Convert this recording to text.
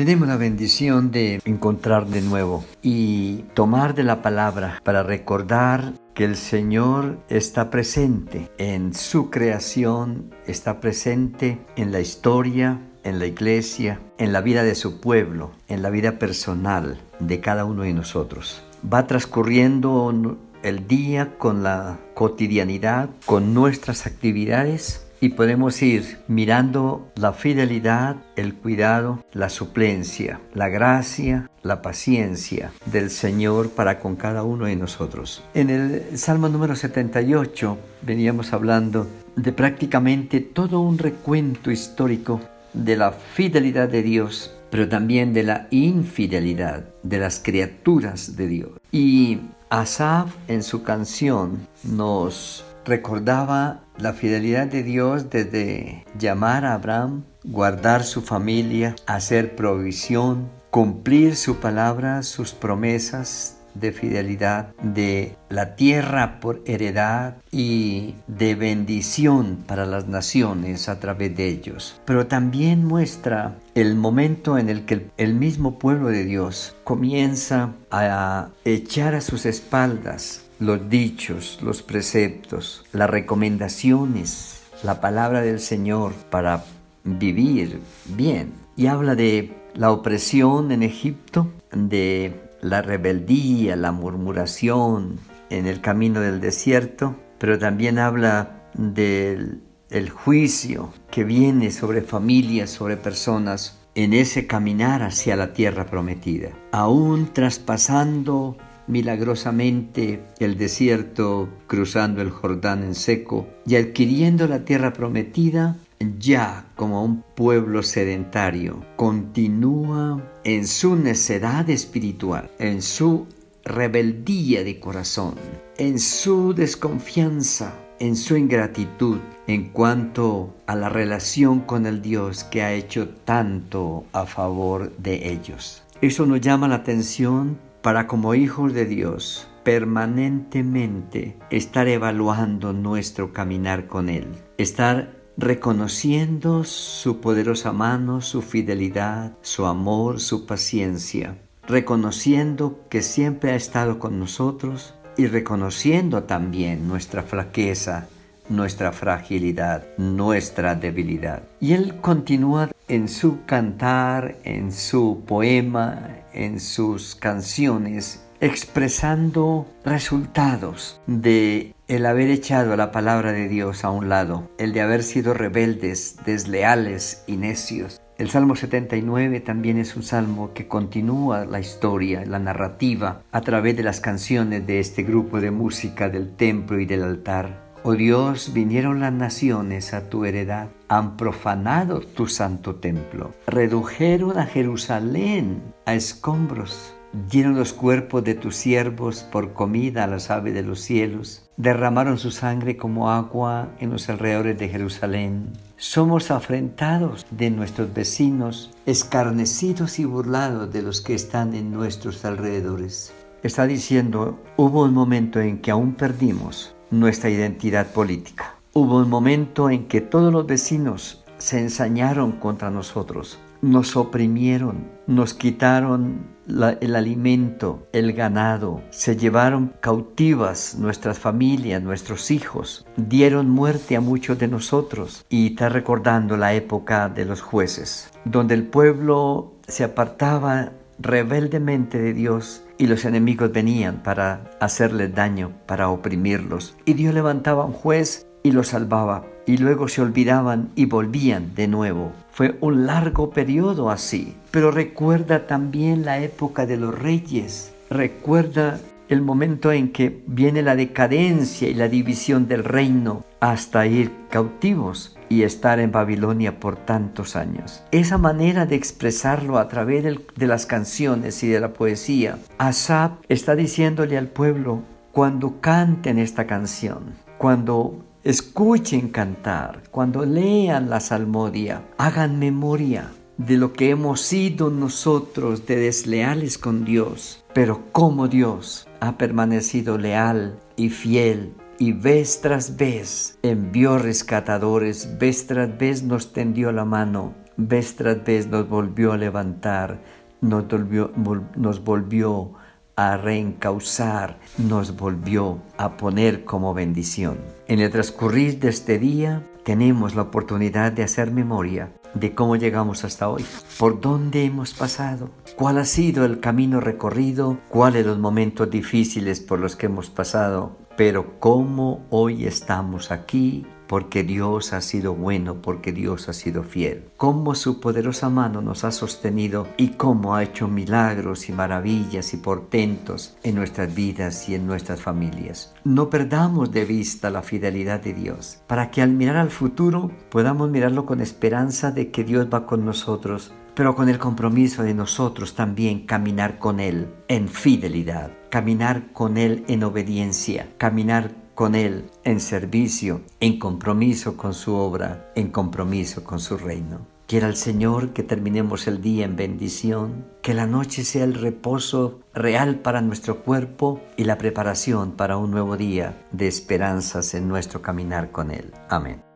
Tenemos la bendición de encontrar de nuevo y tomar de la palabra para recordar que el Señor está presente en su creación, está presente en la historia, en la iglesia, en la vida de su pueblo, en la vida personal de cada uno de nosotros. Va transcurriendo el día con la cotidianidad, con nuestras actividades y podemos ir mirando la fidelidad, el cuidado, la suplencia, la gracia, la paciencia del Señor para con cada uno de nosotros. En el Salmo número 78 veníamos hablando de prácticamente todo un recuento histórico de la fidelidad de Dios, pero también de la infidelidad de las criaturas de Dios. Y Asaf en su canción nos recordaba la fidelidad de Dios desde llamar a Abraham, guardar su familia, hacer provisión, cumplir su palabra, sus promesas de fidelidad, de la tierra por heredad y de bendición para las naciones a través de ellos. Pero también muestra el momento en el que el mismo pueblo de Dios comienza a echar a sus espaldas los dichos, los preceptos, las recomendaciones, la palabra del Señor para vivir bien. Y habla de la opresión en Egipto, de la rebeldía, la murmuración en el camino del desierto, pero también habla del juicio que viene sobre familias, sobre personas en ese caminar hacia la tierra prometida. Aún traspasando milagrosamente el desierto, cruzando el Jordán en seco y adquiriendo la tierra prometida, ya como un pueblo sedentario, continúa en su necedad espiritual, en su rebeldía de corazón, en su desconfianza, en su ingratitud en cuanto a la relación con el Dios que ha hecho tanto a favor de ellos. Eso nos llama la atención para como hijos de Dios permanentemente estar evaluando nuestro caminar con Él, estar reconociendo su poderosa mano, su fidelidad, su amor, su paciencia, reconociendo que siempre ha estado con nosotros y reconociendo también nuestra flaqueza, nuestra fragilidad, nuestra debilidad. Y Él continúa en su cantar, en su poema, en sus canciones, expresando resultados de el haber echado la palabra de Dios a un lado, el de haber sido rebeldes, desleales y necios. El Salmo 79 también es un salmo que continúa la historia, la narrativa, a través de las canciones de este grupo de música del templo y del altar. Oh Dios, vinieron las naciones a tu heredad, han profanado tu santo templo, redujeron a Jerusalén a escombros, dieron los cuerpos de tus siervos por comida a las aves de los cielos, derramaron su sangre como agua en los alrededores de Jerusalén. Somos afrentados de nuestros vecinos, escarnecidos y burlados de los que están en nuestros alrededores. Está diciendo, hubo un momento en que aún perdimos nuestra identidad política. Hubo un momento en que todos los vecinos se ensañaron contra nosotros, nos oprimieron, nos quitaron el alimento, el ganado, se llevaron cautivas nuestras familias, nuestros hijos, dieron muerte a muchos de nosotros. Y está recordando la época de los jueces, donde el pueblo se apartaba rebeldemente de Dios y los enemigos venían para hacerles daño, para oprimirlos. Y Dios levantaba un juez y los salvaba. Y luego se olvidaban y volvían de nuevo. Fue un largo periodo así. Pero recuerda también la época de los reyes. Recuerda el momento en que viene la decadencia y la división del reino hasta ir cautivos y estar en Babilonia por tantos años. Esa manera de expresarlo a través de las canciones y de la poesía, Asap está diciéndole al pueblo, cuando canten esta canción, cuando escuchen cantar, cuando lean la salmodia, hagan memoria de lo que hemos sido nosotros de desleales con Dios, pero como Dios ha permanecido leal y fiel y vez tras vez envió rescatadores, vez tras vez nos tendió la mano, vez tras vez nos volvió a levantar, nos volvió, nos volvió a reencauzar, nos volvió a poner como bendición. En el transcurrir de este día tenemos la oportunidad de hacer memoria de cómo llegamos hasta hoy, por dónde hemos pasado, cuál ha sido el camino recorrido, cuáles los momentos difíciles por los que hemos pasado, pero cómo hoy estamos aquí porque Dios ha sido bueno, porque Dios ha sido fiel. Cómo su poderosa mano nos ha sostenido y cómo ha hecho milagros y maravillas y portentos en nuestras vidas y en nuestras familias. No perdamos de vista la fidelidad de Dios, para que al mirar al futuro podamos mirarlo con esperanza de que Dios va con nosotros pero con el compromiso de nosotros también caminar con Él en fidelidad, caminar con Él en obediencia, caminar con Él en servicio, en compromiso con su obra, en compromiso con su reino. Quiera el Señor que terminemos el día en bendición, que la noche sea el reposo real para nuestro cuerpo y la preparación para un nuevo día de esperanzas en nuestro caminar con Él. Amén.